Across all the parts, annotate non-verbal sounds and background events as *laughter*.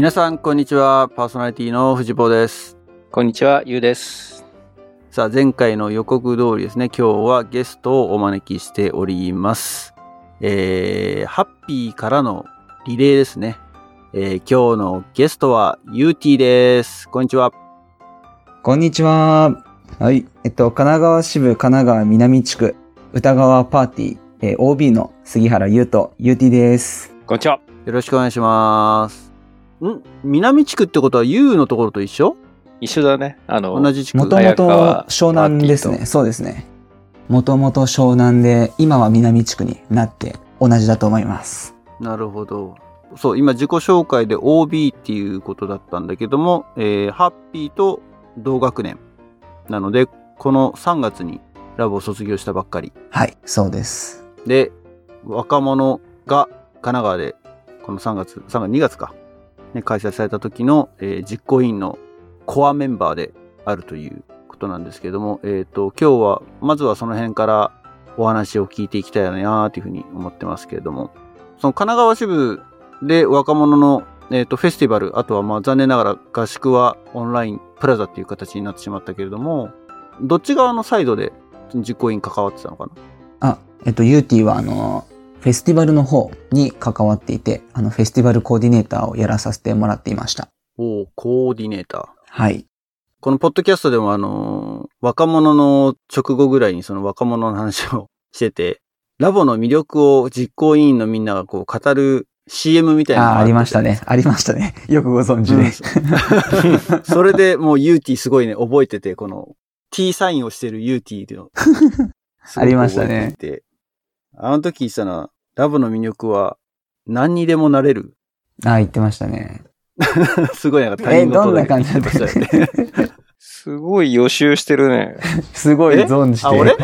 皆さん、こんにちは。パーソナリティの藤坊です。こんにちは、ゆうです。さあ、前回の予告通りですね、今日はゲストをお招きしております。えー、ハッピーからのリレーですね。えー、今日のゲストは、ゆうティです。こんにちは。こんにちは。はい。えっと、神奈川支部神奈川南地区歌川パーティー、えー OB の杉原優斗、ゆうてぃです。こんにちは。よろしくお願いします。ん？南地区ってことは、ゆうのところと一緒？一緒だね。あの、同じ地区もともと湘南ですね。そうですね。もともと湘南で、今は南地区になって同じだと思います。なるほど。そう、今自己紹介で OB っていうことだったんだけども、えーハッピーと同学年。なので、この3月にラボを卒業したばっかり。はい、そうです。で、若者が神奈川で、この3月、3月、2月か、ね、開催された時の、えー実行委員のコアメンバーであるということなんですけども、えっ、と、今日は、まずはその辺からお話を聞いていきたいなというふうに思ってますけれども、その神奈川支部で若者の、えー、とフェスティバル、あとはまあ残念ながら合宿はオンラインプラザっていう形になってしまったけれども、どっち側のサイドで実行委員関わってたのかな？あ、えっと、ゆうてぃはあの、フェスティバルの方に関わっていて、あの、フェスティバルコーディネーターをやらさせてもらっていました。おーコーディネーター。はい。このポッドキャストでもあのー若者の直後ぐらいにその若者の話をしてて、ラボの魅力を実行委員のみんながこう語る CM みたいなのああ、ありましたね。ありましたね。*laughs* よくご存知で。うん *laughs* それでもうユーティーすごいね、覚えてて、この T サインをしてるユーティーの。*laughs* ありましたね。あの時言ってたな、ラボの魅力は何にでもなれる？ああ、言ってましたね。*laughs* すごいなんか他え、人事どんな感じだだった。すごい予習してるね。*laughs* すごいえ？存じて。あ、俺？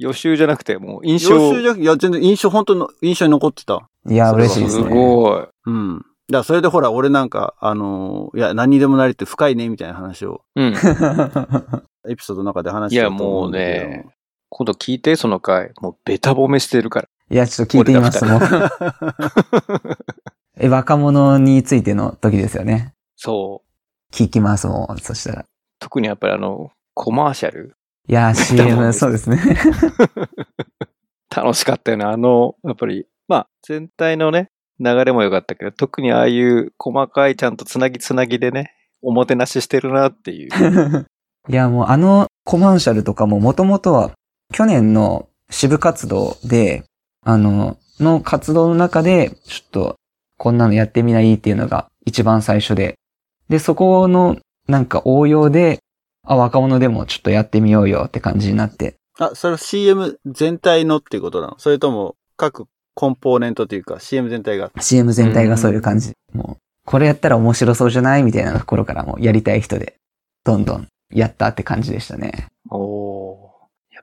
予習じゃなくて、もう印予象。習じゃなくていや、全然印象、本当の印象に残ってた。いや、嬉しいですね。ごい。うん。だからそれでほら、俺なんか、あのーいや、何にでもなれって深いね、みたいな話を、うん。*laughs* エピソードの中で話してたいやもうね。今度聞いて、その回。もうベタ褒めしてるから。いや、ちょっと聞いてみます。もう *laughs* え、若者についての時ですよね。そう。聞きますもん、そしたら。特にやっぱりあの、コマーシャル。いや、CM、そうですね。*laughs* 楽しかったよね。あの、やっぱり、まあ、全体のね、流れも良かったけど、特にああいう細かいちゃんとつなぎつなぎでね、おもてなししてるなっていう。*laughs* いや、もうあのコマーシャルとかももともとは去年の支部活動で、あの、の活動の中で、ちょっとこんなのやってみないっていうのが一番最初で。で、そこのなんか応用で、あ、若者でもちょっとやってみようよって感じになって。あ、それは CM 全体のっていうことなの？それとも、各コンポーネントというか、CM 全体が？CM 全体がそういう感じ。もう、これやったら面白そうじゃないみたいなところからもうやりたい人で、どんどんやったって感じでしたね。おー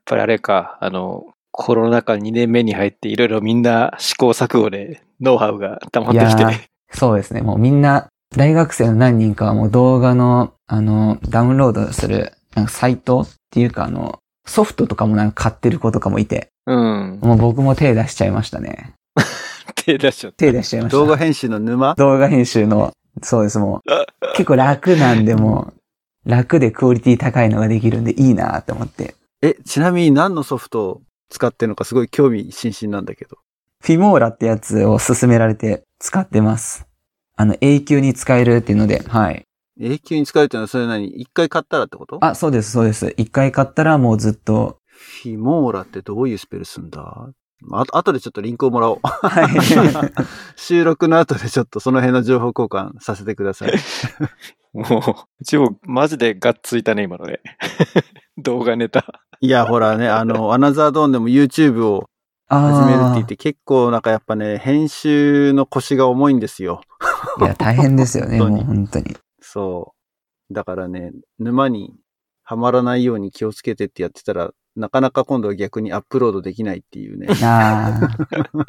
ぱりあれか、あの、コロナ禍2年目に入っていろいろみんな試行錯誤でノウハウが溜まってきいやーて。そうですね。もうみんな、大学生の何人かはもう動画の、あの、ダウンロードする、なんかサイトっていうかあの、ソフトとかもなんか買ってる子とかもいて、うん。もう僕も手出しちゃいましたね。*laughs* 手出しちゃった。手出しちゃいました。動画編集の沼？動画編集の、そうです、もう、結構楽なんで、もう、楽でクオリティ高いのができるんでいいなって思って。え、ちなみに何のソフトを使ってるのかすごい興味津々なんだけど。フィモーラってやつを勧められて使ってます。あの、永久に使えるっていうので、はい。永久に使えるってのはそれ何？一回買ったらってこと？あ、そうです、そうです。一回買ったらもうずっと、フィモーラってどういうスペルすんだ？ああとでちょっとリンクをもらおう。はい。*laughs* 収録の後でちょっとその辺の情報交換させてください。*laughs* もう、うちもマジでがっついたね、今のね。*laughs* 動画ネタ。いや、ほらね、あの、アナザードーンでも YouTube を始めるって言って結構なんかやっぱね、編集の腰が重いんですよ。いや、大変ですよね、*laughs* 本当にもう本当に。そう。だからね、沼にはまらないように気をつけてってやってたら、なかなか今度は逆にアップロードできないっていうね。ああ。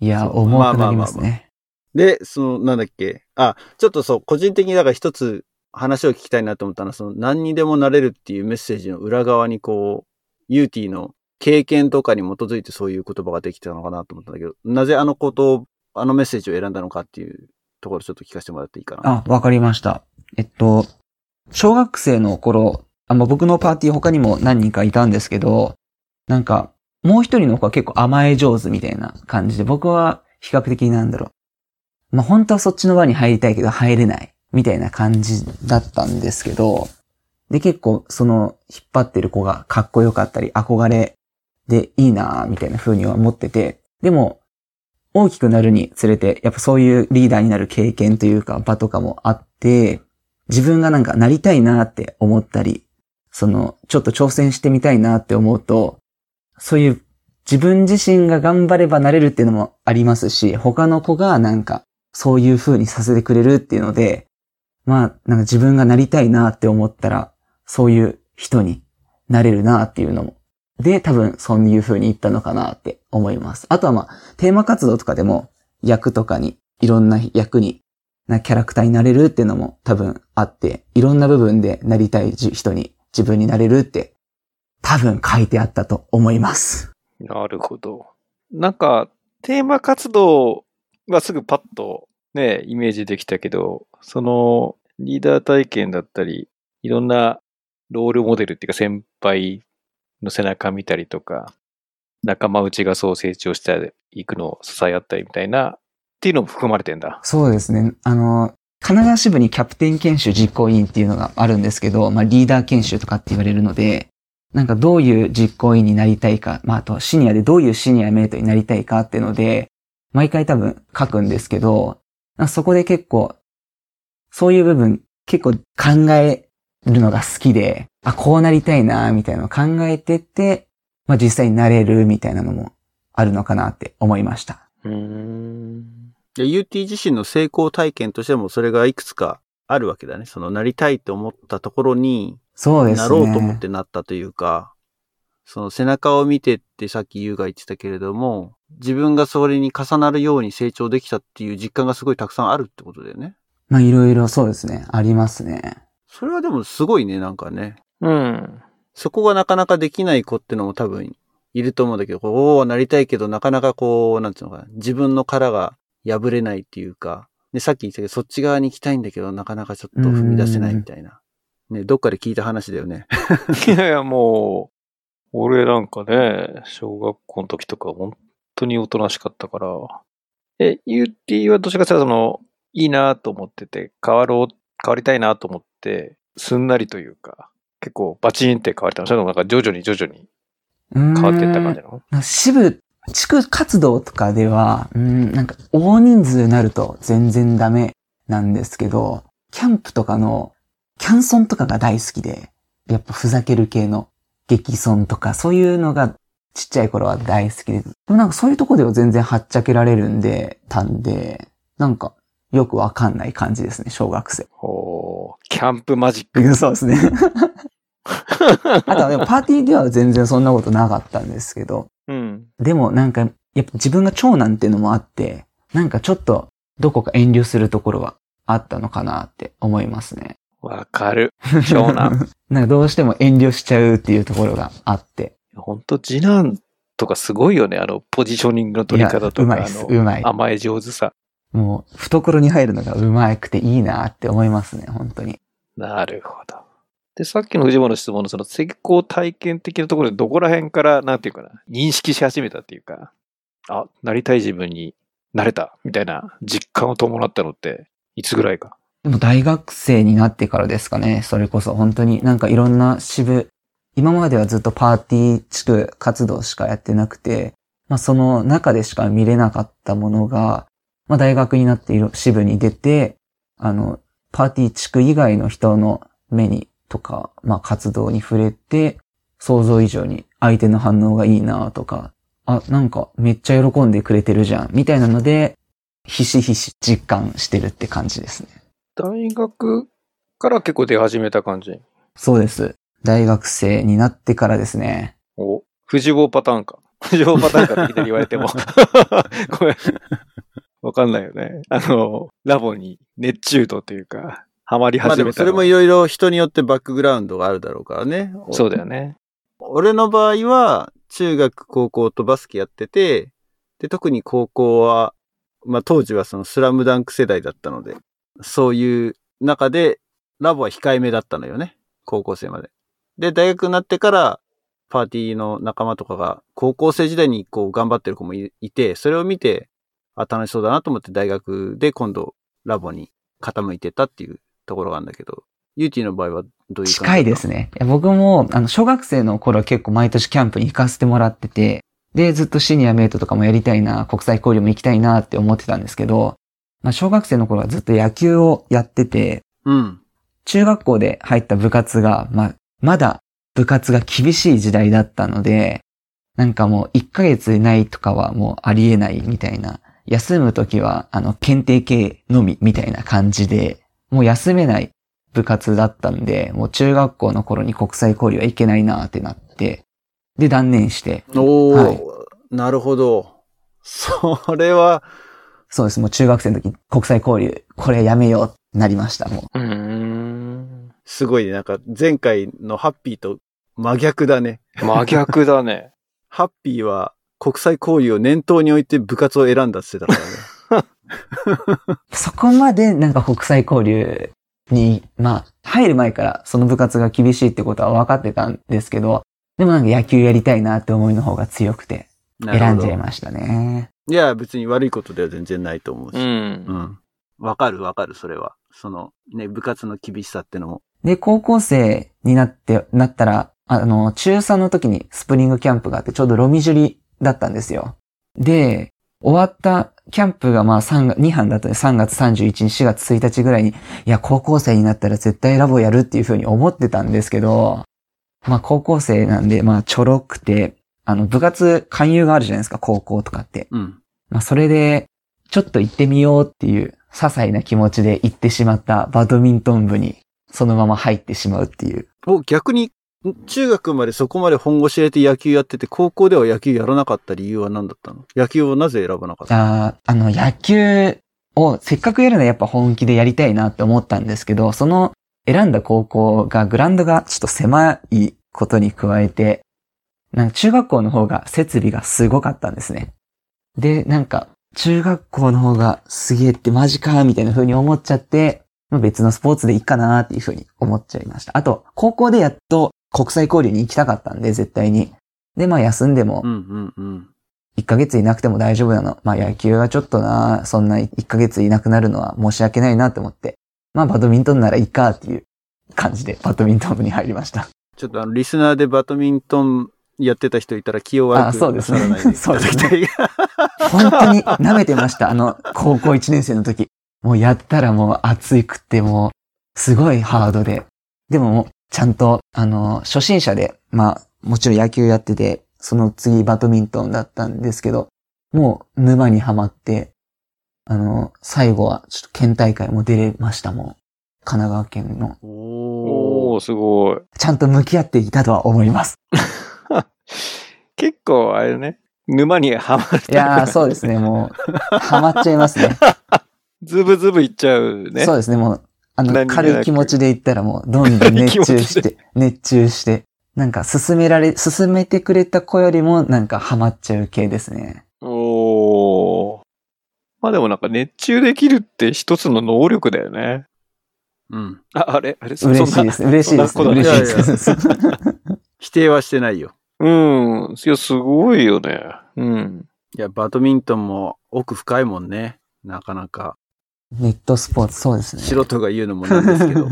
いや、重くなりますまあまあまあね。*laughs* で、その、なんだっけ？あ、ちょっとそう、個人的にだから一つ話を聞きたいなと思ったのは、その何にでもなれるっていうメッセージの裏側にこう、ユーティーの経験とかに基づいてそういう言葉ができたのかなと思ったんだけど、なぜあのことを、あのメッセージを選んだのかっていうところちょっと聞かせてもらっていいかな。あ、わかりました。えっと、小学生の頃、あまあ、僕のパーティー他にも何人かいたんですけど、なんか、もう一人の子は結構甘え上手みたいな感じで、僕は比較的なんだろう。まあ、本当はそっちの輪に入りたいけど入れないみたいな感じだったんですけど、で、結構その引っ張ってる子がかっこよかったり憧れでいいなぁみたいな風には思ってて、でも大きくなるにつれて、やっぱそういうリーダーになる経験というか場とかもあって、自分がなんかなりたいなって思ったり、その、ちょっと挑戦してみたいなって思うと、そういう自分自身が頑張ればなれるっていうのもありますし、他の子がなんかそういう風にさせてくれるっていうので、まあ、なんか自分がなりたいなって思ったら、そういう人になれるなっていうのも。で、多分そういう風に言ったのかなって思います。あとはまあ、テーマ活動とかでも役とかに、いろんな役に、なキャラクターになれるっていうのも多分あって、いろんな部分でなりたい人に自分になれるって多分書いてあったと思います。なるほど。なんか、テーマ活動はすぐパッとね、イメージできたけど、そのリーダー体験だったり、いろんなロールモデルっていうか先輩の背中見たりとか、仲間内がそう成長していくのを支え合ったりみたいな、っていうのも含まれてんだ。そうですね。あの、神奈川支部にキャプテン研修実行委員っていうのがあるんですけど、まあリーダー研修とかって言われるので、なんかどういう実行委員になりたいか、まああとシニアでどういうシニアメイトになりたいかっていうので、毎回多分書くんですけど、そこで結構、そういう部分結構考えるのが好きで、あ、こうなりたいな、みたいなのを考えてって、まあ実際になれるみたいなのもあるのかなって思いました。うーん。で UT 自身の成功体験としてもそれがいくつかあるわけだね。そのなりたいと思ったところにそうですね。なろうと思ってなったというか、その背中を見てってさっき優が言ってたけれども、自分がそれに重なるように成長できたっていう実感がすごいたくさんあるってことだよね。まあいろいろそうですね。ありますね。それはでもすごいね、なんかね。うん。そこがなかなかできない子ってのも多分いると思うんだけど、こう、なりたいけどなかなかこう、なんていうのかな、自分の殻が破れないっていうか、で、さっき言ったけど、そっち側に行きたいんだけど、なかなかちょっと踏み出せないみたいな。ね、どっかで聞いた話だよね。いやいや、もう、俺なんかね、小学校の時とか本当におとなしかったから。え、UT はどちらかというとその、いいなと思ってて、変わろう、変わりたいなと思って、すんなりというか、結構バチンって変われたのそれともなんか徐々に徐々に変わっていった感じなの？支部、地区活動とかでは、うん、なんか大人数になると全然ダメなんですけど、キャンプとかの、キャンソンとかが大好きで、やっぱふざける系の激ソンとか、そういうのがちっちゃい頃は大好きで、でもなんかそういうとこでは全然はっちゃけられるんで、たんで、なんかよくわかんない感じですね、小学生。おーキャンプマジック。*laughs* そうですね。*laughs* あとはでもパーティーでは全然そんなことなかったんですけど、うん。でもなんか、やっぱ自分が長男っていうのもあって、なんかちょっとどこか遠慮するところはあったのかなって思いますね。わかる。長男。*laughs* なんかどうしても遠慮しちゃうっていうところがあって。本当次男とかすごいよね。あの、ポジショニングの取り方とか、うまいあい甘え上手さ。もう懐に入るのがうまくていいなって思いますね、本当に。なるほど。で、さっきの藤本の質問のその成功体験的なところでどこら辺から、なんていうかな、認識し始めたっていうか、あ、なりたい自分になれたみたいな実感を伴ったのって、いつぐらいか？でも大学生になってからですかね、それこそ本当になんかいろんな支部、今まではずっとパーティー地区活動しかやってなくて、まあその中でしか見れなかったものが、まあ大学になっている支部に出て、あの、パーティー地区以外の人の目にとか、まあ活動に触れて、想像以上に相手の反応がいいなとか、あ、なんかめっちゃ喜んでくれてるじゃん、みたいなので、ひしひし実感してるって感じですね。大学から結構出始めた感じ？そうです。大学生になってからですね。お、藤坊パターンか。藤坊パターンかっていきなり言われても。*laughs* ごめん。わかんないよね。あの、ラボに熱中度というか、ハマりまあでも始めたのそれもいろいろ人によってバックグラウンドがあるだろうからね。そうだよね。俺の場合は、中学、高校とバスケやってて、で、特に高校は、まあ当時はそのスラムダンク世代だったので、そういう中でラボは控えめだったのよね。高校生まで。で、大学になってから、パーティーの仲間とかが、高校生時代にこう頑張ってる子もいいて、それを見て、あ、楽しそうだなと思って大学で今度ラボに傾いてたっていうところがあるんだけど、ユーティの場合はどういう感じ近いですね。僕も、あの、小学生の頃は結構毎年キャンプに行かせてもらってて、で、ずっとシニアメイトとかもやりたいな、国際交流も行きたいなって思ってたんですけど、まあ、小学生の頃はずっと野球をやってて、うん。中学校で入った部活が、まあ、まだ部活が厳しい時代だったので、なんかもう1ヶ月いないとかはもうありえないみたいな、休むときはあの検定系のみみたいな感じで、もう休めない部活だったんで、もう中学校の頃に国際交流はいけないなってなって、で断念して、おー、はいなるほど。それは、そうです、もう中学生の時国際交流、これやめようってなりました、もう。うーん。すごいね。なんか前回のハッピーと真逆だね。真逆だね。*laughs* ハッピーは国際交流を念頭に置いて部活を選んだって言ってたからね。*laughs* そこまでなんか国際交流に、まあ、入る前からその部活が厳しいってことは分かってたんですけど、でもなんか野球やりたいなって思いの方が強くて、選んじゃいましたね。いや、別に悪いことでは全然ないと思うし。う。うんん。わかるわかる、それは。その、ね、部活の厳しさってのも。で、高校生になって、なったら、あの、中3の時にスプリングキャンプがあって、ちょうどロミジュリだったんですよ。で、終わったキャンプがまあ3月、2班だったんで3月31日、4月1日ぐらいに、いや、高校生になったら絶対ラボやるっていうふうに思ってたんですけど、まあ高校生なんで、まあちょろくて、あの、部活勧誘があるじゃないですか、高校とかって。うん。まあそれで、ちょっと行ってみようっていう、些細な気持ちで行ってしまったバドミントン部に、そのまま入ってしまうっていう。お、逆に、中学までそこまで本腰入れて野球やってて、高校では野球やらなかった理由は何だったの？野球をなぜ選ばなかったあーあの、野球をせっかくやるのはやっぱ本気でやりたいなって思ったんですけど、その選んだ高校がグラウンドがちょっと狭いことに加えて、なんか中学校の方が設備がすごかったんですね。で、なんか中学校の方がすげえってマジかみたいな風に思っちゃって、まあ別のスポーツでいいかなっていう風に思っちゃいました。あと、高校でやっと国際交流に行きたかったんで、絶対に。で、まあ休んでもう、んうんうん。1ヶ月いなくても大丈夫なの。まあ野球はちょっとな、そんな1ヶ月いなくなるのは申し訳ないなって思って。まあバドミントンならいいかっていう感じでバドミントン部に入りました。ちょっとあの、リスナーでバドミントンやってた人いたら気を悪くあそうですねなさらないでいただきたい。*laughs* 本当に舐めてました。あの、高校1年生の時。もうやったらもう熱くってもう、すごいハードで。でももう、ちゃんと、あの、初心者で、まあ、もちろん野球やってて、その次バドミントンだったんですけど、もう沼にはまって、あの、最後はちょっと県大会も出れましたもん。神奈川県の。おおー、すごい。ちゃんと向き合っていたとは思います。*laughs* 結構、あれね、沼にはまる。いやー、そうですね、もう、ハマっちゃいますね。*laughs* ズブズブいっちゃうね。そうですね、もう、あの、軽い気持ちで言ったらもう、どんどん熱中して、*laughs* 熱中して、なんか進められ、進めてくれた子よりも、なんかハマっちゃう系ですね。おー。まあでもなんか熱中できるって一つの能力だよね。うん。あ、あれ？あれ？そ嬉しいです。嬉しいです。嬉しいです。*laughs* 否定はしてないよ。うん。いや、すごいよね。うん。いや、バドミントンも奥深いもんね。なかなか。ネットスポーツ、そうですね。素人が言うのもなんですけど。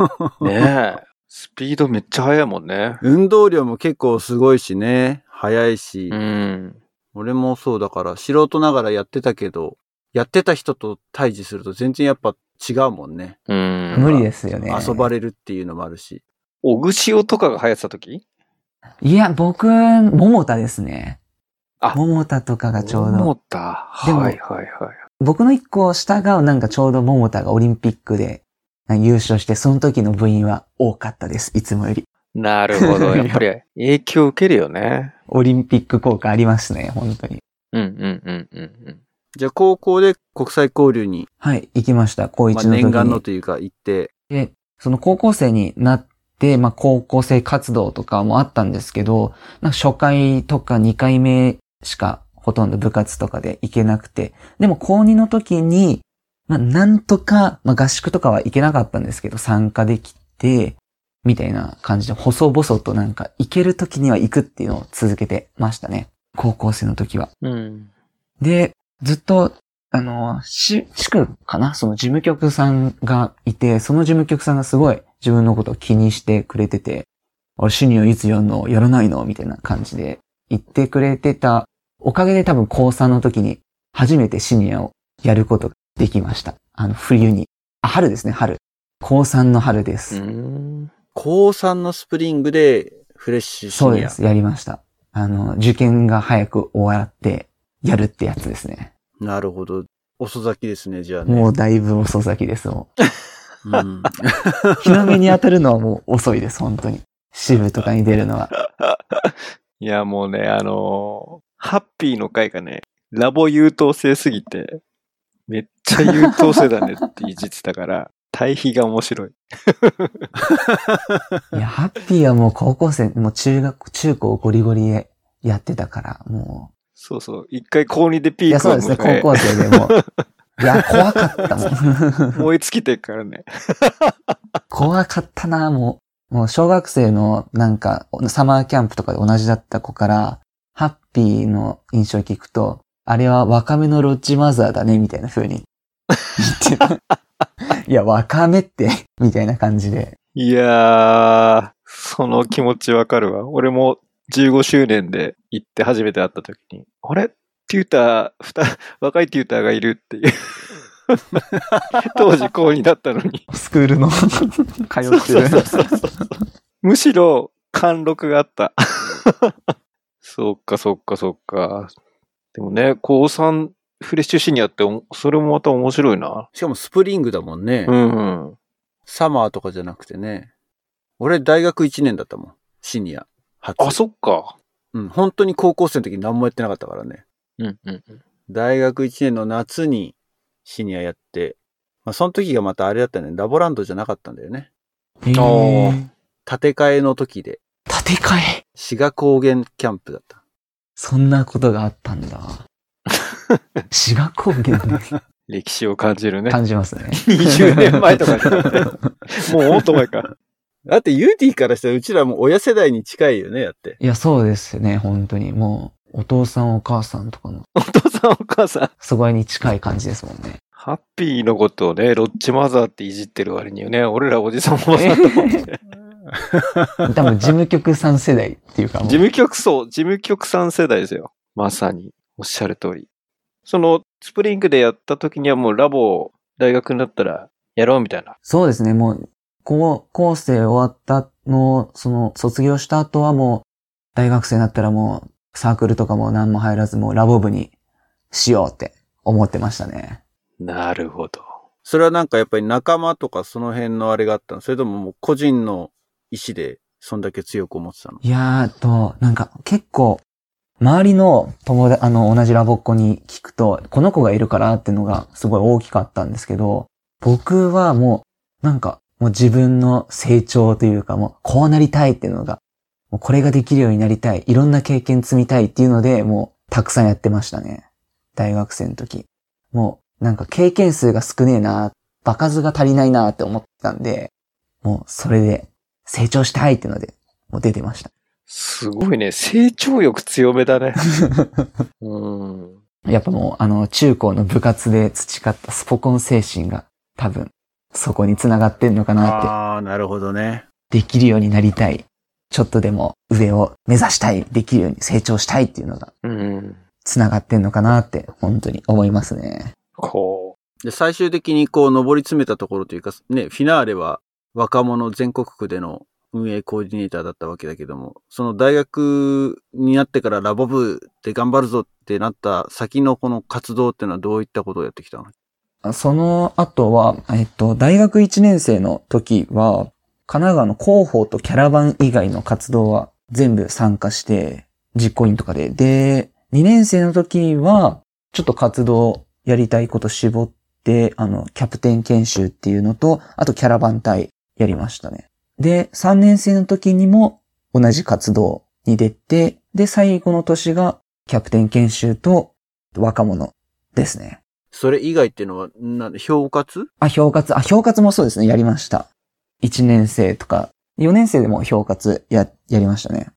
*laughs* ねえ。スピードめっちゃ速いもんね。運動量も結構すごいしね。速いし。うん。俺もそうだから、素人ながらやってたけど、やってた人と対峙すると全然やっぱ違うもんね。うん。無理ですよね。遊ばれるっていうのもあるし。おぐしおとかが流行ってた時？いや、僕、桃田ですね。あ桃田とかがちょう思ど。った。でもはいはいはい。僕の一個下がなんかちょうど桃田がオリンピックで優勝して、その時の部員は多かったです。いつもより。なるほど。*laughs* やっぱり影響受けるよね。オリンピック効果ありますね、本当に。うんうんうんうんうん。じゃあ高校で国際交流に、はい、行きました。高1まあ、の時に。念願のというか行って、で、その高校生になって、まあ高校生活動とかもあったんですけど、初回とか2回目しかほとんど部活とかで行けなくて、でも高2の時に、まあなんとか、まあ合宿とかは行けなかったんですけど、参加できて、みたいな感じで、細々となんか行ける時には行くっていうのを続けてましたね。高校生の時は。うん。で、ずっと、あの、し、しくかな？その事務局さんがいて、その事務局さんがすごい自分のことを気にしてくれてて、俺シニアいつやんの？やらないの？みたいな感じで言ってくれてたおかげで多分高3の時に初めてシニアをやることができました。あの、冬に。あ、春ですね、春。高3の春でうす。ん。高3のスプリングでフレッシュシニア。そうです、やりました。あの、受験が早く終わって、やるってやつですね。なるほど。遅咲きですね、じゃあね。もうだいぶ遅咲きです、もう。うん。*laughs* 日の目に当たるのはもう遅いです、本当に。支部とかに出るのは。*laughs* いや、もうね、あのーハッピーの回がね、ラボ優等生すぎて、めっちゃ優等生だねっていじってたから、*laughs* 対比が面白い。*laughs* いや、ハッピーはもう高校生、もう中学、中高ゴリゴリでやってたから、もそうそう。一回高2でう。いや、ピークをそうですね、高校生でも。*laughs* いや、怖かったもん。燃え尽きてるからね。怖かったな、もう。もう小学生のなんか、サマーキャンプとかで同じだった子から、ピーの印象を聞くと、あれは若めのロッジマザーだね、みたいな風に言ってた。*laughs* いや、若めって、*laughs* みたいな感じで。いやー、その気持ちわかるわ。俺も15周年で行って初めて会った時に、あれ？テューター、ふた、若いテューターがいるっていう。*laughs* 当時高2だったのに。スクールの通ってる。むしろ貫禄があった。そっかそっかそっか。でもね、高3フレッシュシニアっておそれもまた面白いな。しかもスプリングだもんね。うんうん。サマーとかじゃなくてね。俺大学1年だったもん。シニア。初。あ、そっか。うん。本当に高校生の時何もやってなかったからね。うんうんうん。大学1年の夏にシニアやって、まあその時がまたあれだったね。ラボランドじゃなかったんだよね。へーー建て替えの時で、建て替え志賀高原キャンプだった。そんなことがあったんだ。*laughs* 志賀高原ね歴史を感じるね。感じますね。20年前とかじゃなくて。*laughs* もうもっと前か。だってユーティーからしたらうちらも親世代に近いよね、だって。いや、そうですね、本当に。もう、お父さんお母さんとかの、お父さんお母さん。そこに近い感じですもんね。ハッピーのことをね、ロッチマザーっていじってる割にはね、俺らおじさんおばさんと思って。*laughs* 多分、事務局さん世代っていうか事務局そう、事務局さん世代ですよ。まさに。おっしゃる通り。その、スプリングでやった時にはもうラボ、大学になったらやろうみたいな。そうですね、もう、高校生終わったの、その、卒業した後はもう、大学生になったらもう、サークルとかも何も入らず、もうラボ部にしようって思ってましたね。なるほど。それはなんかやっぱり仲間とかその辺のあれがあったの？それとももう個人の意思でそんだけ強く思ってたの？いやーと、なんか結構、周りの友達、あの、同じラボっ子に聞くと、この子がいるからっていうのがすごい大きかったんですけど、僕はもう、なんか、もう自分の成長というか、もう、こうなりたいっていうのが、もうこれができるようになりたい、いろんな経験積みたいっていうので、もう、たくさんやってましたね。大学生の時。もう、なんか経験数が少ねえな、場数が足りないなって思ってたんで、もう、それで、成長したいっていうので、もう出てました。すごいね。成長欲強めだね。*laughs* うん。やっぱもう、あの、中高の部活で培ったスポコン精神が多分、そこに繋がってんのかなって。ああ、なるほどね。できるようになりたい。ちょっとでも上を目指したい。できるように成長したいっていうのがうん。繋がってんのかなって、本当に思いますね。こで、最終的にこう上り詰めたところというか、ね、フィナーレは若者全国区での運営コーディネーターだったわけだけども、その大学になってからラボ部で頑張るぞってなった先のこの活動っていうのはどういったことをやってきたの？その後は、えっと、大学1年生の時は、神奈川の広報とキャラバン以外の活動は全部参加して、実行委員とかで。で、2年生の時は、ちょっと活動やりたいこと絞って、あの、キャプテン研修っていうのと、あとキャラバン隊やりましたね。で、3年生の時にも同じ活動に出て、で、最後の年がキャプテン研修と若者ですね。それ以外っていうのは、なんで、評活？あ、評活、あ、評活もそうですね、やりました。1年生とか、4年生でも評活や、やりましたね。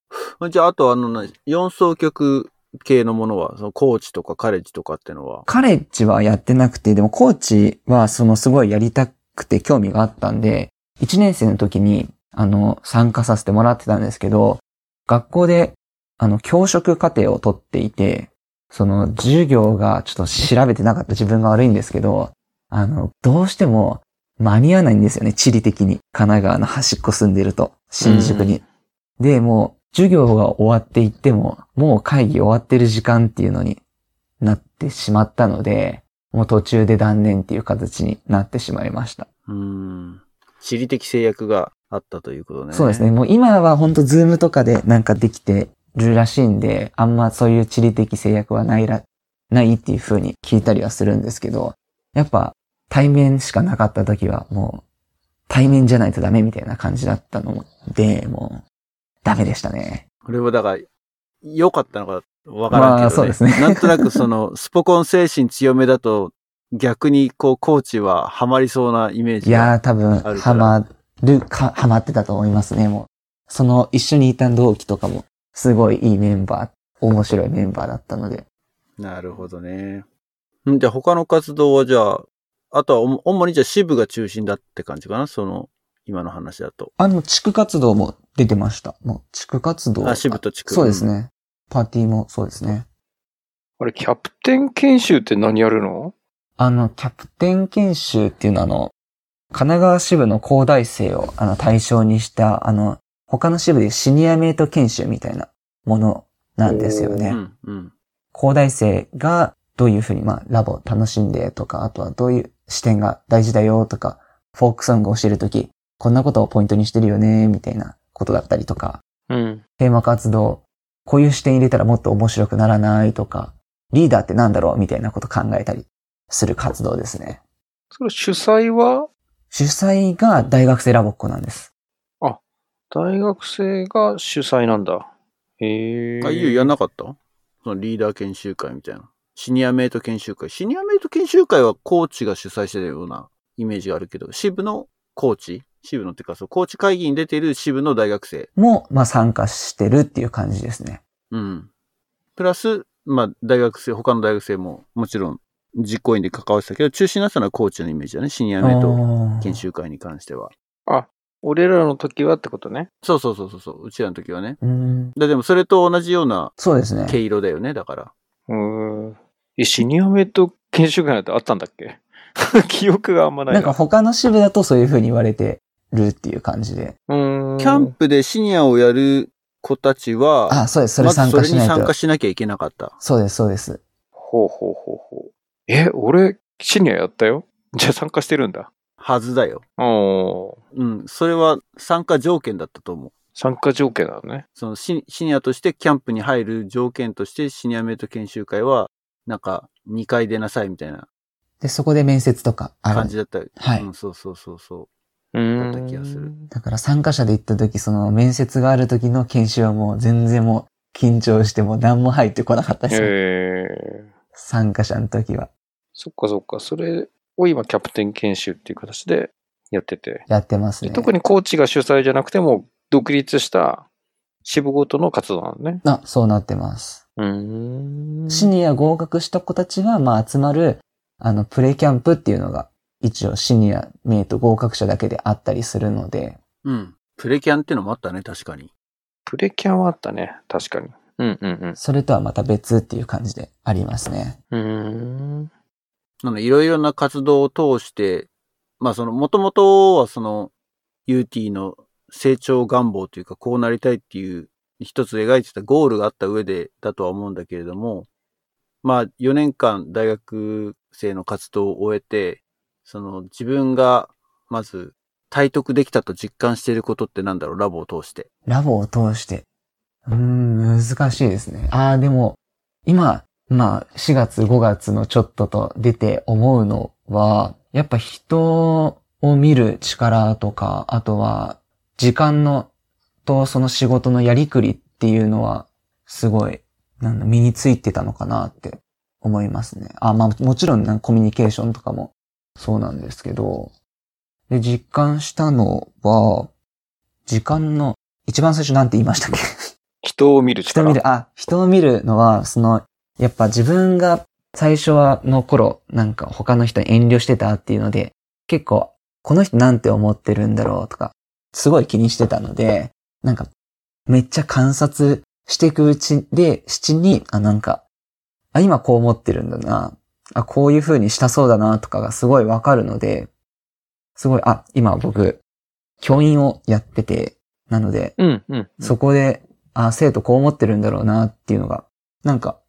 じゃあ、あとあの、な四層曲系のものは、そのコーチとかカレッジとかっていうのは、カレッジはやってなくて、でもコーチはそのすごいやりたくて興味があったんで、1年生の時に、あの、参加させてもらってたんですけど、学校で、あの、教職課程を取っていて、その授業がちょっと調べてなかった自分が悪いんですけど、あの、どうしても間に合わないんですよね、地理的に。神奈川の端っこ住んでると、新宿に。で、もう、授業が終わっていっても、もう会議終わってる時間っていうのになってしまったので、もう途中で断念っていう形になってしまいました。うーん、地理的制約があったということね。そうですね。。もう今は本当ズームとかでなんかできてるらしいんで、あんまそういう地理的制約はないら、ないっていう風に聞いたりはするんですけど、やっぱ対面しかなかった時はもう対面じゃないとダメみたいな感じだったので、もうダメでしたね。これはだから、良かったのかわからんけど、ね。まあそうですねなんとなくその、スポコン精神強めだと、逆にこう、コーチはハマりそうなイメージが。いやー多分ハマるか、ハマってたと思いますね、もう。その一緒にいた同期とかもすごいいいメンバー、面白いメンバーだったので。なるほどね。んじゃあ他の活動はじゃあ、あとはお主にじゃあ支部が中心だって感じかな？その、今の話だと。あの、地区活動も出てました。もう、地区活動。あ、支部と地区。そうですね。パーティーもそうですね。あれ、キャプテン研修って何やるの？あの、キャプテン研修っていうのは、あの、神奈川支部の高大生をあの対象にした、あの、他の支部でシニアメイト研修みたいなものなんですよね。うん、うん。高大生がどういうふうに、まあ、ラボ楽しんでとか、あとはどういう視点が大事だよとか、フォークソングを教えるとき、こんなことをポイントにしてるよね、みたいなことだったりとか、うん。テーマ活動、こういう視点入れたらもっと面白くならないとか、リーダーってなんだろうみたいなこと考えたりする活動ですね。それ主催は？主催が大学生ラボっ子なんです。大学生が主催なんだ。へえ。あ、ゆうやんなかった？そのリーダー研修会みたいな。シニアメイト研修会。シニアメイト研修会はコーチが主催してるようなイメージがあるけど、支部のコーチ？支部のっていうか、そう、コーチ会議に出ている支部の大学生。も、まあ参加してるっていう感じですね。うん。プラス、まあ、大学生、他の大学生ももちろん実行委員で関わってたけど、中心になったのはコーチのイメージだね。シニアメイトあー研修会に関しては。俺らの時はってことね。そうそうそうそうそう、うちらの時はね。うん。だでもそれと同じようなそうですね。毛色だよね、だから。うーん。え、シニアメイト研修会なんてあったんだっけ？*laughs* 記憶があんまないなんか他の支部だとそういう風に言われてるっていう感じで。うーん。キャンプでシニアをやる子たちは、あ、そうです。それまず参加しないとそれに参加。しなきゃいけなかった。そうです、そうです。ほうほうほうほう。え、俺、シニアやったよ *laughs* じゃあ参加してるんだ。はずだよ。おーうん。それは参加条件だったと思う。参加条件なのね。そのシシニアとしてキャンプに入る条件としてシニアメイト研修会は、なんか2回出なさいみたいなで、そこで面接とかある。感じだった。はいうん、そうそうそうそう。うーん。だった気がするだから参加者で行った時、その面接がある時の研修はもう全然もう緊張してもう何も入ってこなかったですよ。へえ。参加者の時は。そっかそっか。それを今キャプテン研修っていう形でやってて。やってますね。で特にコーチが主催じゃなくても、独立した支部ごとの活動なのね。あ、そうなってます。うーん。シニア合格した子たちが、まあ集まる、あの、プレキャンプっていうのが、一応シニアメイト合格者だけであったりするので、うん。プレキャンってのもあったね、確かに。プレキャンはあったね。確かに。うんうんそれとはまた別っていう感じでありますね。うん。なので、いろいろな活動を通して、まあその、もともとはその、UT の成長願望というか、こうなりたいっていう、一つ描いてたゴールがあった上でだとは思うんだけれども、まあ4年間大学生の活動を終えて、その自分がまず体得できたと実感していることってなんだろう、ラボを通して。ラボを通して。うーん、難しいですね。ああ、でも、今、まあ、4月5月のちょっとと出て思うのは、やっぱ人を見る力とか、あとは、時間の、とその仕事のやりくりっていうのは、すごいなんだ、身についてたのかなって思いますね。あ、まあもちろんなコミュニケーションとかもそうなんですけど、で、実感したのは、時間の、一番最初なんて言いましたっけ？*laughs* 人を見る力。人を見る、あ、人を見るのは、その、やっぱ自分が最初はの頃、なんか他の人に遠慮してたっていうので、結構、この人なんて思ってるんだろうとか、すごい気にしてたので、なんか、めっちゃ観察していくうちで、七に、あ、なんか、あ、今こう思ってるんだな。あ、こういう風にしたそうだなとかがすごいわかるので、すごい、あ、今僕、教員をやってて、なので、うん、うん。そこで、あ、生徒こう思ってるんだろうなっていうのが、なんか、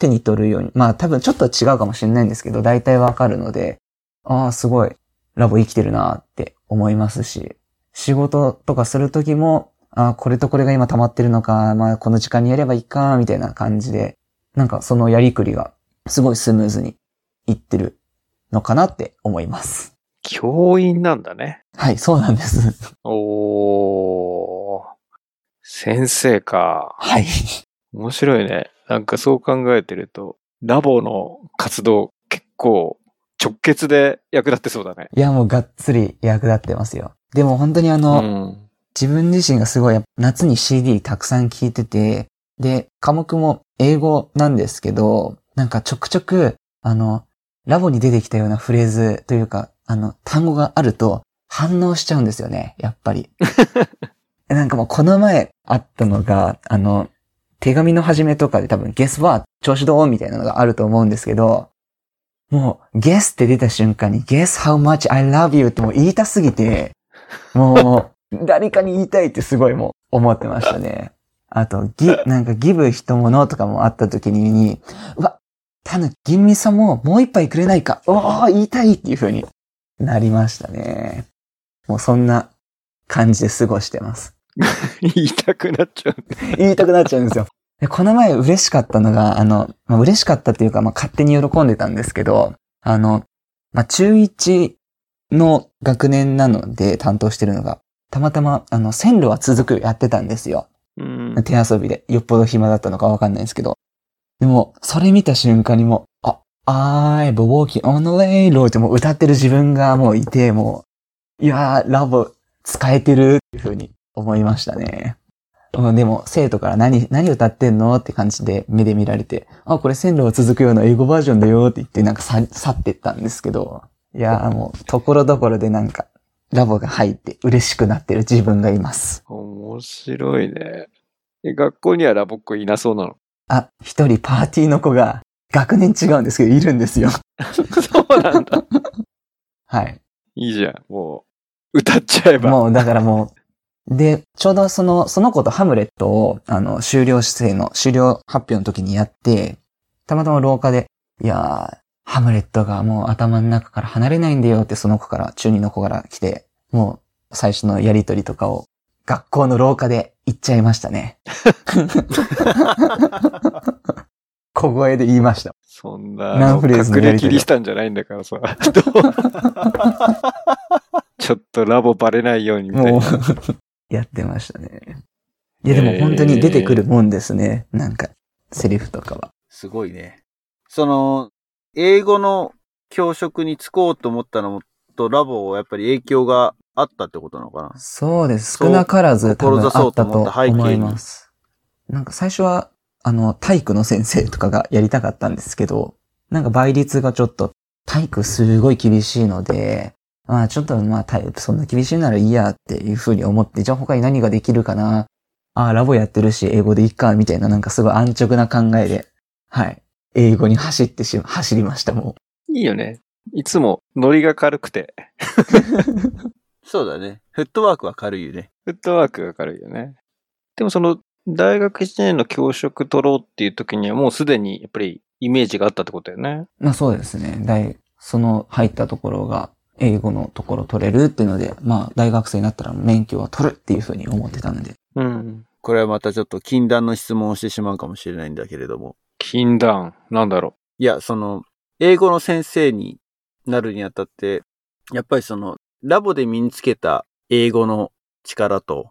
手に取るように、まあ多分ちょっと違うかもしれないんですけど、大体わかるので、ああ、すごい、ラボ生きてるなって思いますし、仕事とかするときも、ああ、これとこれが今溜まってるのか、まあこの時間にやればいいか、みたいな感じで、なんかそのやりくりが、すごいスムーズにいってるのかなって思います。教員なんだね。はい、そうなんです。おー。先生か。はい。面白いね。なんかそう考えてると、ラボの活動結構直結で役立ってそうだね。いや、もうがっつり役立ってますよ。でも本当にあうの、ん。自分自身がすごい夏に CD たくさん聴いてて、で、科目も英語なんですけど、なんかちょくちょく、あの、ラボに出てきたようなフレーズというか、あの、単語があると反応しちゃうんですよね、やっぱり。*laughs* なんかもうこの前あったのが、あの、手紙の始めとかで多分 Guess what? 調子どう？みたいなのがあると思うんですけど、もう Guess って出た瞬間に Guess how much I love you ってもう言いたすぎて、もう誰かに言いたいってすごいもう思ってましたね。あと、ギ、なんかギブ人物とかもあった時に、うわ、タヌ、銀味噌ももう一杯くれないか。おー、言いたいっていう風になりましたね。もうそんな感じで過ごしてます。*laughs* 言いたくなっちゃう。言いたくなっちゃうんですよ。でこの前嬉しかったのが、あの、まあ、嬉しかったっていうか、まあ、勝手に喜んでたんですけど、あの、まあ、中1の学年なので担当してるのが、たまたま、あの、線路は続くやってたんですよ。うん。手遊びで。よっぽど暇だったのかわかんないんですけど。でも、それ見た瞬間にもう、あ、I've walking on the railroad ってもう歌ってる自分がもういて、もう、いやー、ラボ使えてるっていう風に思いましたね。うんでも、生徒から何、何歌ってんのって感じで目で見られて、あ、これ線路は続くような英語バージョンだよって言ってなんかさ去ってったんですけど、いやーもう、ところどころでなんか、ラボが入って嬉しくなってる自分がいます。面白いね。え学校にはラボっ子いなそうなの？あ、一人パーティーの子が、学年違うんですけど、いるんですよ。*laughs* そうなんだ。*laughs* はい。いいじゃん。もう、歌っちゃえば。もう、だからもう、で、ちょうどその、その子とハムレットを、あの、修了生の、修了発表の時にやって、たまたま廊下で、いやー、ハムレットがもう頭の中から離れないんだよってその子から、中二の子から来て、もう、最初のやりとりとかを、学校の廊下で言っちゃいましたね。*laughs* 小声で言いました。そんな、何フレーズの隠れ切りしたんじゃないんだからさ。*laughs* ちょっとラボバレないようにみたいな。、やってましたね。いや、でも本当に出てくるもんですね。なんか、セリフとかは。すごいね。その、英語の教職に就こうと思ったのとラボをやっぱり影響があったってことなのかな？そうです。少なからず多分あったと思います。なんか最初は、あの、体育の先生とかがやりたかったんですけど、なんか倍率がちょっと、体育すごい厳しいので、まあちょっとまあ体育そんな厳しいならいいやっていうふうに思って、じゃあ他に何ができるかなああ、ラボやってるし、英語でいいか、みたいななんかすごい安直な考えで、はい。英語に走ってしま、走りました、もいいよね。いつもノリが軽くて、そうだね。フットワークは軽いよね。フットワークが軽いよね。でもその、大学1年の教職取ろうっていう時にはもうすでにやっぱりイメージがあったってことだよね。う。まあそうですね。大、その入ったところが、英語のところ取れるっていうので、まあ大学生になったら免許は取るっていうふうに思ってたので。うん。これはまたちょっと禁断の質問をしてしまうかもしれないんだけれども。禁断？なんだろいや、その、英語の先生になるにあたって、やっぱりその、ラボで身につけた英語の力と、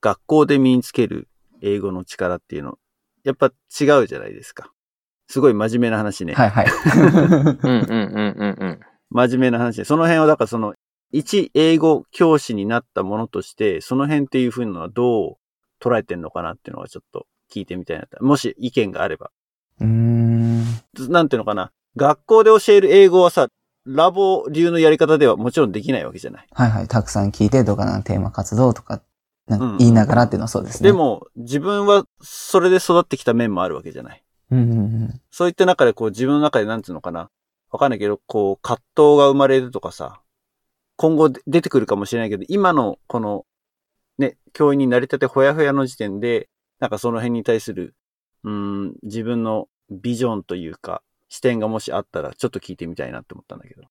学校で身につける英語の力っていうの、やっぱ違うじゃないですか。すごい真面目な話ね。はいはい。*laughs* *laughs* うんうんうんうんうん。真面目な話で、その辺はだからその、一英語教師になったものとして、その辺っていうふうのはどう捉えてんのかなっていうのはちょっと聞いてみたいなと。もし意見があれば。うーん。なんていうのかな。学校で教える英語はさ、ラボ流のやり方ではもちろんできないわけじゃない。はいはい。たくさん聞いてとかな、テーマ活動とか、なんうんか言いながらっていうのはそうですね。で、も、自分はそれで育ってきた面もあるわけじゃない。うんうんうん。そういった中でこう自分の中でなんていうのかな。わかんないけど、こう葛藤が生まれるとかさ、今後出てくるかもしれないけど、今のこの、ね、教員になりたてほやほやの時点で、なんかその辺に対する、うん、自分のビジョンというか、視点がもしあったら、ちょっと聞いてみたいなって思ったんだけど。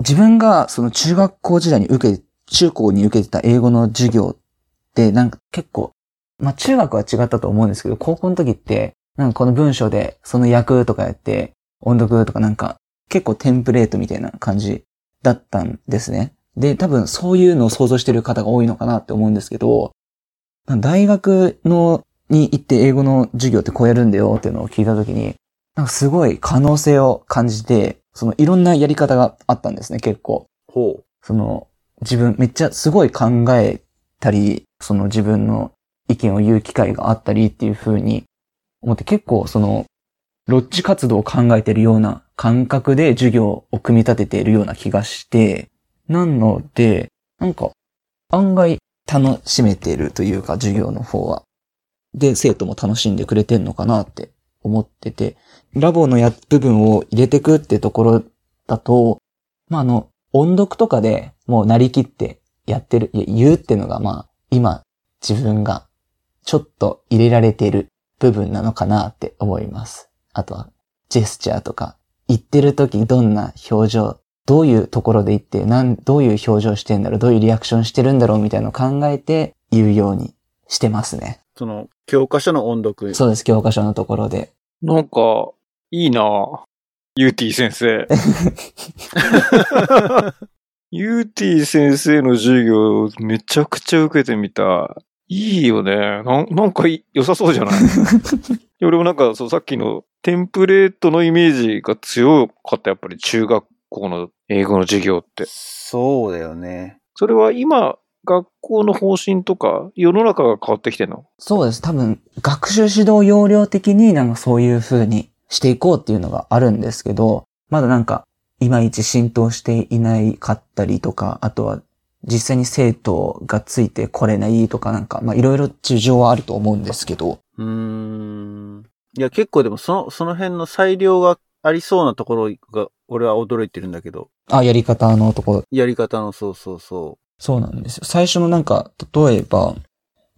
自分がその中学校時代に受け、中高に受けてた英語の授業ってなんか結構、まあ中学は違ったと思うんですけど、高校の時って、なんかこの文章でその訳とかやって、音読とかなんか結構テンプレートみたいな感じだったんですね。で、多分そういうのを想像してる方が多いのかなって思うんですけど、大学のに行って英語の授業ってこうやるんだよっていうのを聞いた時に、なんかすごい可能性を感じて、そのいろんなやり方があったんですね、結構。ほその自分めっちゃすごい考えたり、その自分の意見を言う機会があったりっていう風に思って結構そのロッジ活動を考えているような感覚で授業を組み立てているような気がして、なので、なんか案外楽しめているというか授業の方は。で、生徒も楽しんでくれてんのかなって思ってて、ラボのや部分を入れてくってところだと、まあ、あの、音読とかでもうなりきってやってる、言うってのがまあ、今自分がちょっと入れられている部分なのかなって思います。あとは、ジェスチャーとか、言ってる時どんな表情、どういうところで言って、なん、どういう表情してんだろう、どういうリアクションしてるんだろうみたいなのを考えて言うようにしてますね。う。その、教科書の音読。そうです、教科書のところで。なんか、いいなユーティー先生。ユーティー先生の授業めちゃくちゃ受けてみた。いいよね。なんなんかい良さそうじゃない？俺もなんかそうさっきのテンプレートのイメージが強かった。やっぱり中学校の英語の授業って。そうだよね。それは今、学校の方針とか世の中が変わってきてんの？そうです。多分、学習指導要領的になんかそういう風にしていこうっていうのがあるんですけど、まだなんか、いまいち浸透していないかったりとか、あとは実際に生徒がついてこれないとかなんか、まあいろいろ事情はあると思うんですけど、うーん。いや、結構でもその、その辺の裁量がありそうなところが、俺は驚いてるんだけど。あ、やり方のところ。やり方のそうそうそそうなんですよ。最初のなんか、例えば、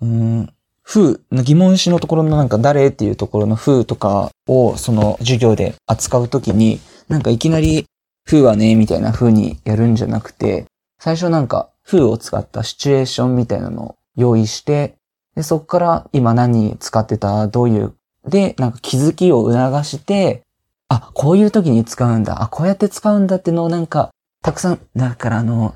うーん、風、疑問詞のところのなんか誰っていうところの風とかをその授業で扱うときに、なんかいきなり風はね、みたいな風にやるんじゃなくて、最初なんか風を使ったシチュエーションみたいなのを用意して、で、そこから今何使ってた？どういう、で、なんか気づきを促して、あ、こういう時に使うんだ、あ、こうやって使うんだってのをなんか、たくさん、だからあの、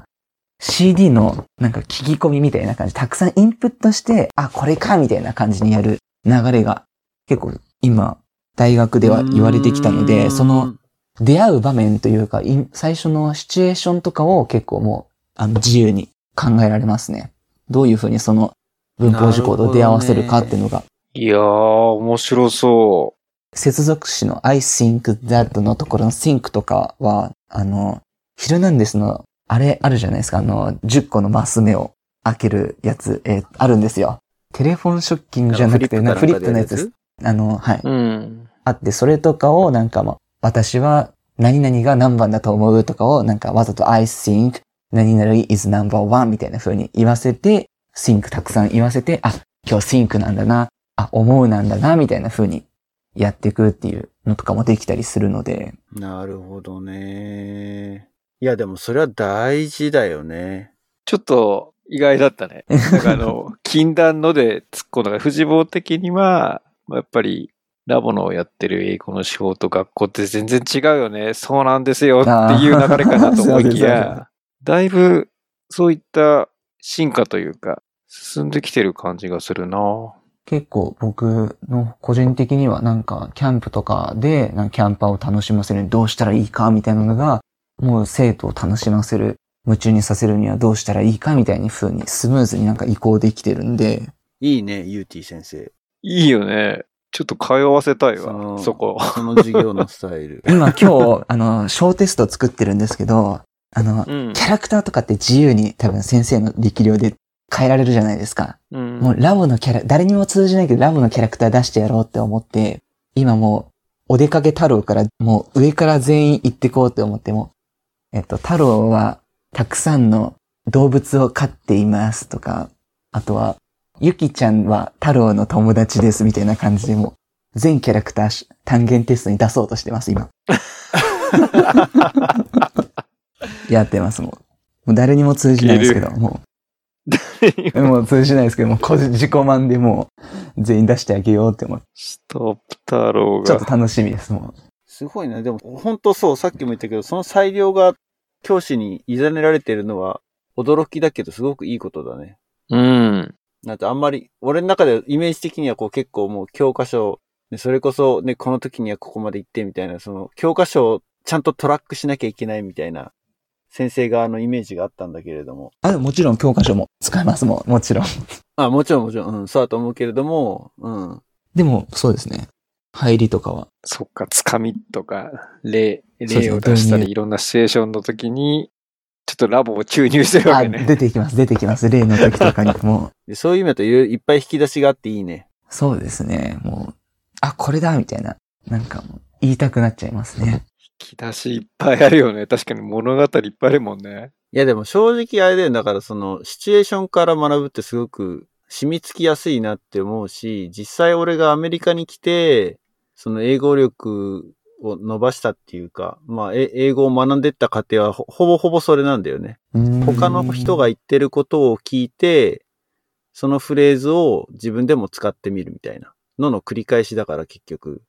CD のなんか聞き込みみたいな感じ、たくさんインプットして、あ、これかみたいな感じにやる流れが結構今、大学う。では言われてきたのうで、その、出会う場面というか、最初のシチュエーションとかを結構もう、あの、自由に考えられますね。どういうふうにその文法事項と出会わせるかっていうのが、いやー、面白そ接続詞の I think that のところの think とかは、あの、ヒルナンデスの、あれあるじゃないですか、あの、10個のマス目を開けるやつ、えーあるんですよ。テレフォンショッキングじゃなくて、なフリップのやつです。あの、はい。う。うん。あって、それとかをなんかまあ、私は何々が何番だと思うとかをなんかわざと I think 何々 is number one みたいな風に言わせて、think たくさん言わせて、あ、今日 think なんだな、あ、思うなんだな、みたいな風にやっていくっていうのとかもできたりするので、なるほどね。いや、でもそれは大事だよね。ちょっと意外だったね。なんかあの、*laughs* 禁断ので突っ込んだから、藤坊的には、まあやっぱり、ラボのやってる英語の仕事、学校って全然違うよね。そうなんですよっていう流れかなと思いきや、*laughs* だいぶそういった進化というか、進んできてる感じがするな結構僕の個人的にはなんかキャンプとかでなんかキャンパーを楽しませるにどうしたらいいかみたいなのがもう生徒を楽しませる、夢中にさせるにはどうしたらいいかみたいに風にスムーズになんか移行できてるんで、いいね、ゆうてぃ先生。いいよね。ちょっと通わせたいわ、そこ。その授業のスタイル。*laughs* 今今日、あの、小テスト作ってるんですけど、あの、うんキャラクターとかって自由に多分先生の力量で変えられるじゃないですか。うんもうラボのキャラ、誰にも通じないけどラボのキャラクター出してやろうって思って、今もう、お出かけ太郎からもう上から全員行ってこうって思っても、えっと、太郎はたくさんの動物を飼っていますとか、あとは、ゆきちゃんは太郎の友達ですみたいな感じでもう、全キャラクターし単元テストに出そうとしてます、今。*laughs* やってます、もう。もう誰にも通じないですけど、もう。*laughs* もう通じないですけど、もう個人自己満でもう全員出してあげようって思って、ストップ太郎ちょっとが。楽しみです、もすごいな。でも、本当そう、さっきも言ったけど、その裁量が教師に委ねられてるのは、驚きだけど、すごくいいことだね。うん。なんてあんまり、俺の中でイメージ的にはこう結構もう教科書、ね、それこそね、この時にはここまで行ってみたいな、その教科書をちゃんとトラックしなきゃいけないみたいな、先生側のイメージがあったんだけれども。う。あ、でももちろん教科書も使えますもん、もちろん。*laughs* あ、もちろんもちろん、うん、そうだと思うけれども、うん。でも、そうですね。入りとかは。そっか、つかみとか、例、例を出したり、いろんなシチュエーションの時に、ちょっとラボを注入してるわあ、けね。出てきます、出てきます。例の時とかに。*laughs* もそういう意味だといっぱい引き出しがあっていいね。そうですね。もう、あ、これだみたいな。なんかもう、言いたくなっちゃいますね。き出しいっぱいあるよね。確かに物語いっぱいあるもんね。いやでも正直あれだよ。だからそのシチュエーションから学ぶってすごく染みつきやすいなって思うし、実際俺がアメリカに来て、その英語力を伸ばしたっていうか、まあ、英語を学んでった過程はほほぼほぼそれなんだよね。他の人が言ってることを聞いて、そのフレーズを自分でも使ってみるみたいなのの繰り返しだから結局。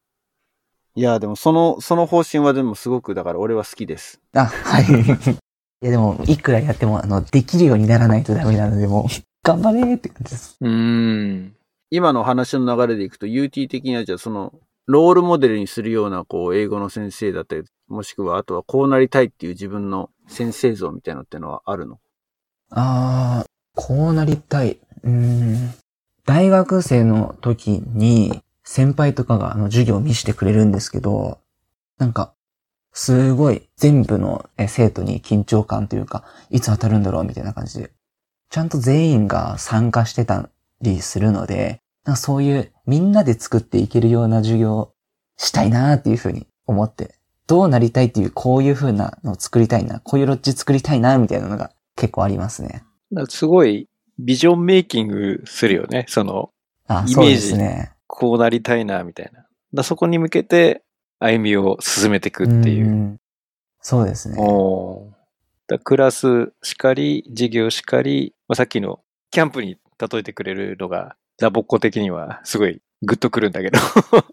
いや、でもその、その方針はでもすごくだから俺は好きです。あ、はい。いやでも、いくらやっても、あの、できるようにならないとダメなので、もう、頑張れーって感じです。うーん。今の話の流れでいくと UT 的にはじゃあそのロールモデルにするようなこう英語の先生だったり、もしくはあとはこうなりたいっていう自分の先生像みたいなのってのはあるの？あー、こうなりたい。うーん。大学生の時に、先輩とかがあの授業を見せてくれるんですけど、なんか、すごい全部のえ生徒に緊張感というか、いつ当たるんだろうみたいな感じで、ちゃんと全員が参加してたりするので、なんかそういうみんなで作っていけるような授業をしたいなっていうふうに思って、どうなりたいっていうこういう風なのを作りたいな、こういうロッジ作りたいなみたいなのが結構ありますね。すごいビジョンメイキングするよね。その、あ、イメージそうですね。こうなりたいな、みたいな。だそこに向けて歩みを進めていくっていう。んそうですね。だクラスしかり、授業しかり、まあ、さっきのキャンプに例えてくれるのが、ラボっ子的にはすごいグッとくるんだけど。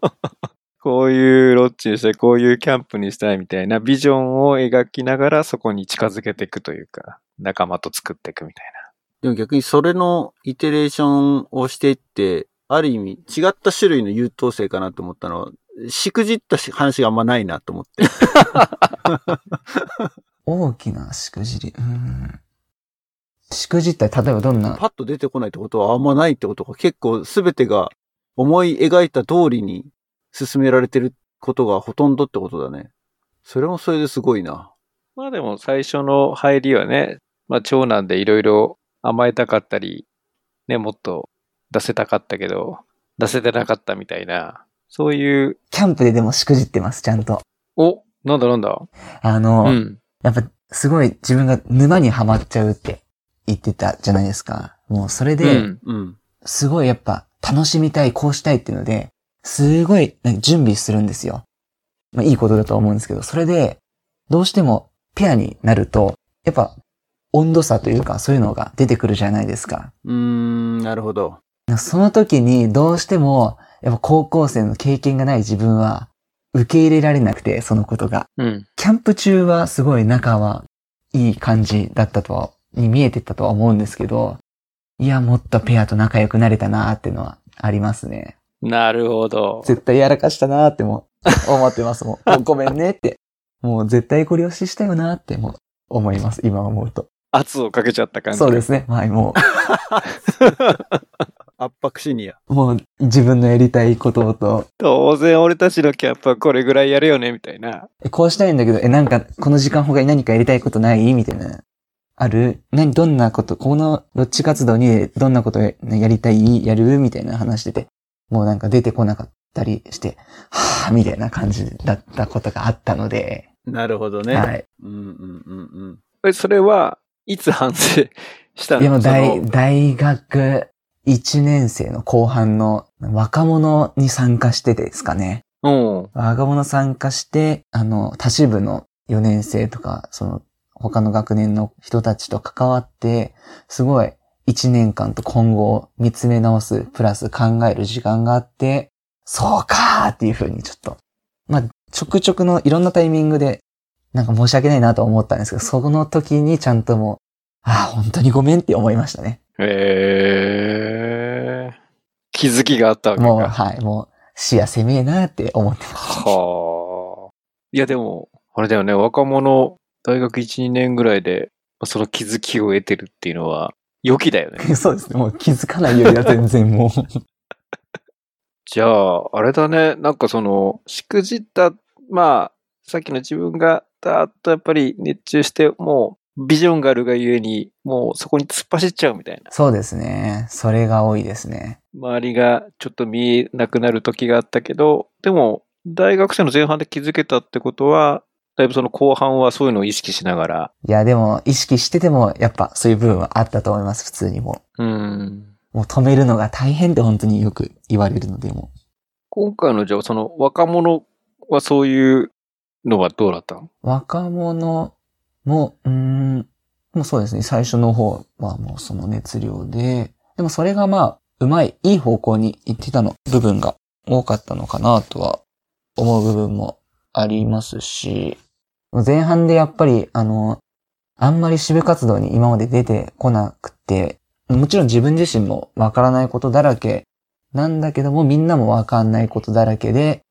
*laughs* こういうロッチにして、こういうキャンプにしたいみたいなビジョンを描きながらそこに近づけていくというか、仲間と作っていくみたいでも逆にそれのイテレーションをしていって、ある意味違った種類の優等生かなと思ったのは、しくじったし話があんまないなと思って。*laughs* 大きなしくじり。うん。しくじったら、例えばどんな、パッと出てこないってことはあんまないってことか、結構すべてが思い描いた通りに進められてることがほとんどってことだね。それもそれですごいな。な。まあでも最初の入りはね、まあ長男でいろいろ甘えたかったり、ね、もっと出せたかったけど、出せてなかったみたいな、そういう、キャンプででもしくじってます、ちゃんと。お、なんだなんだあの、うん。やっぱ、すごい自分が沼にはまっちゃうって言ってたじゃないですか。もうそれで。すごいやっぱ楽しみたい、こうしたいっていうので、すごい準備するんですよ。まあいいことだとは思うんですけど、それで、どうしてもペアになると、やっぱ温度差というかそういうのが出てくるじゃないですか。うーん、なるほど。その時にどうしても、やっぱ高校生の経験がない自分は受け入れられなくて、そのことが。うん。キャンプ中はすごい仲はいい感じだったとは、に見えてたとは思うんですけど、いや、もっとペアと仲良くなれたなーっていうのはありますね。なるほど。絶対やらかしたなーってもう思ってますもん。*laughs* ごめんねって。もう絶対ご了承したよなーってもう思います。今思うと。圧をかけちゃった感じ。そうですね。はい、も *laughs* 圧迫シニア。う、もう自分のやりたいことと、当然俺たちのキャンプはこれぐらいやるよね、みたいな。えこうしたいんだけど、え、なんか、この時間他に何かやりたいことない？みたいな。ある？何、どんなこと、このロッチ活動にどんなことややりたい？やる？みたいな話してて、もうなんか出てこなかったりして、はぁ、みたいな感じだったことがあったので、なるほどね。はい。うんうんうんうん。えそれはいつ反省したの？いやもうそ大、の大学1年生の後半の若者に参加してですかね。うん。若者参加して、あの、他支部の4年生とか、その、他の学年の人たちと関わって、すごい1年間と今後を見つめ直す、プラス考える時間があって、そうかーっていう風にちょっと、まあ、ちょくちょくのいろんなタイミングで、なんか申し訳ないなと思ったんですけど、その時にちゃんともう、ああ、本当にごめんって思いましたね。へえ。気づきがあったわけか。もう、はい、もう、視野狭えなって思ってまはあ。いやでも、あれだよね、若者、大学1、2年ぐらいで、その気づきを得てるっていうのは、良きだよね。す。*laughs* そうですね。もう気づかないよりは全然もう。じゃあ、あれだね、なんかその、しくじった、まあ、さっきの自分が、だーっとやっぱり熱中して、もう、ビジョンがあるがゆえに、もうそこに突っ走っちゃうみたいな。そうですね。それが多いですね。周りがちょっと見えなくなる時があったけど、でも、大学生の前半で気づけたってことは、だいぶその後半はそういうのを意識しながら、いや、でも、意識してても、やっぱそういう部分はあったと思います。普通にもうん。う。もう止めるのが大変って本当によく言われるので、も今回のじゃあその若者はそういうのはどうだったの？う。若者も、うーん、もうそうですね。最初の方はもうその熱量で、でもそれがまあ、うまい、いい方向に行ってたの、部分が多かったのかなとは思う部分もありますし、前半でやっぱり、あの、あんまり支部活動に今まで出てこなくて、もちろん自分自身もわからないことだらけなんだけども、みんなもわかんないことだらけで、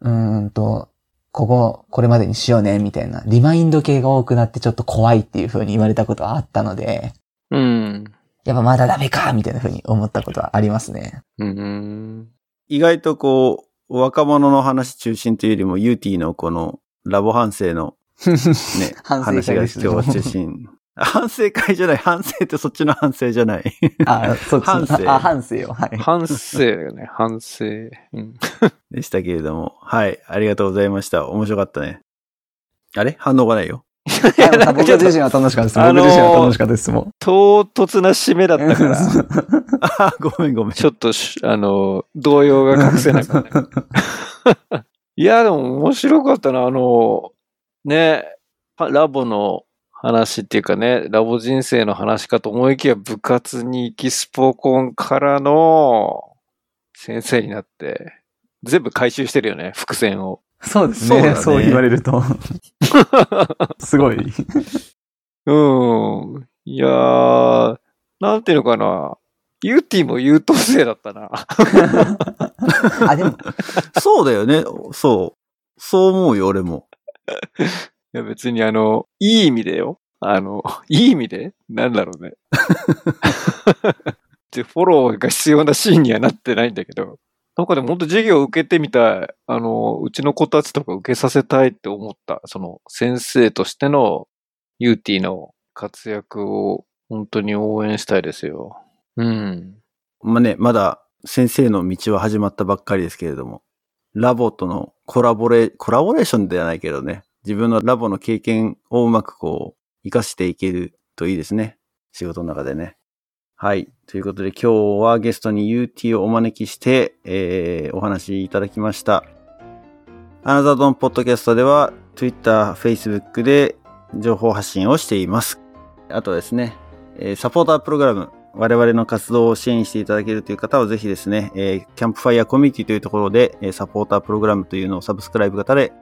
うーんと、ここ、これまでにしようね、みたいな、リマインド系が多くなってちょっと怖いっていう風に言われたことはあったので、うん。やっぱまだダメかみたいな風に思ったことはありますね。うん。意外とこう、若者の話中心というよりも、ユーティーのこのラボ反省のね、*laughs* 反省話が今日は中心。反省会じゃない、反省ってそっちの反省じゃない。あ、そっちの反省あ、反省よ。はい。反省だよね、*laughs* 反省。うん。*laughs* でしたけれども。はい、ありがとうございました。面白かったね。あれ？反応がないよ。いや僕自身は楽しかったです。あのー僕自身は楽しかったです、も唐突な締めだったから、*laughs* あ、ごめんごめん。ちょっとし、あの、動揺が隠せなかった。いや、でも面白かったな。あの、ね、ラボの話っていうかね、ラボ人生の話かと思いきや部活に行きスポコンからの先生になって、全部回収してるよね、伏線を。そうですそうだねね。そう言われると。*laughs* すごい。うん。いやー、なんていうのかな。ユーティも優等生だったな。*laughs* あ、でも、そうだよね。そう。そう思うよ、俺も。*laughs* いや別にあの、いい意味でよ。あの、*laughs* いい意味で？なんだろうね。*laughs* でフォローが必要なシーンにはなってないんだけど、なんかでも本当授業を受けてみたい。あの、うちの子たちとか受けさせたいって思った。その先生としてのユーティーの活躍を本当に応援したいですよ。うん。まあね、まだ先生の道は始まったばっかりですけれども、ラボとのコラボレ、コラボレーションではないけどね、自分のラボの経験をうまくこう、活かしていけるといいですね。仕事の中でね。はい。ということで今日はゲストに UT をお招きして、えー、お話いただきました。アナザードンポッドキャストでは Twitter、Facebook で情報発信をしています。あとですね、えサポータープログラム、我々の活動を支援していただけるという方はぜひですね、えーキャンプファイヤーコミュニティというところで、えサポータープログラムというのをサブスクライブ型で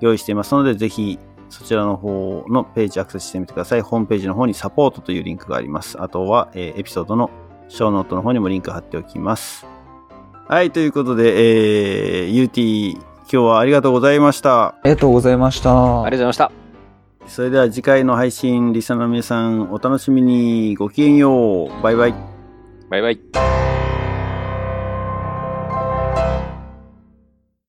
用意していますので、ぜひそちらの方のページアクセスしてみてください。ホームページの方にサポートというリンクがあります。あとは、えー、エピソードのショーノートの方にもリンク貼っておきます。はい、ということで、えー、UT、今日はありがとうございました。ありがとうございました。ありがとうございました。それでは次回の配信、リサの皆さん、お楽しみに。ごきげんよう。バイバイ。バイバイ。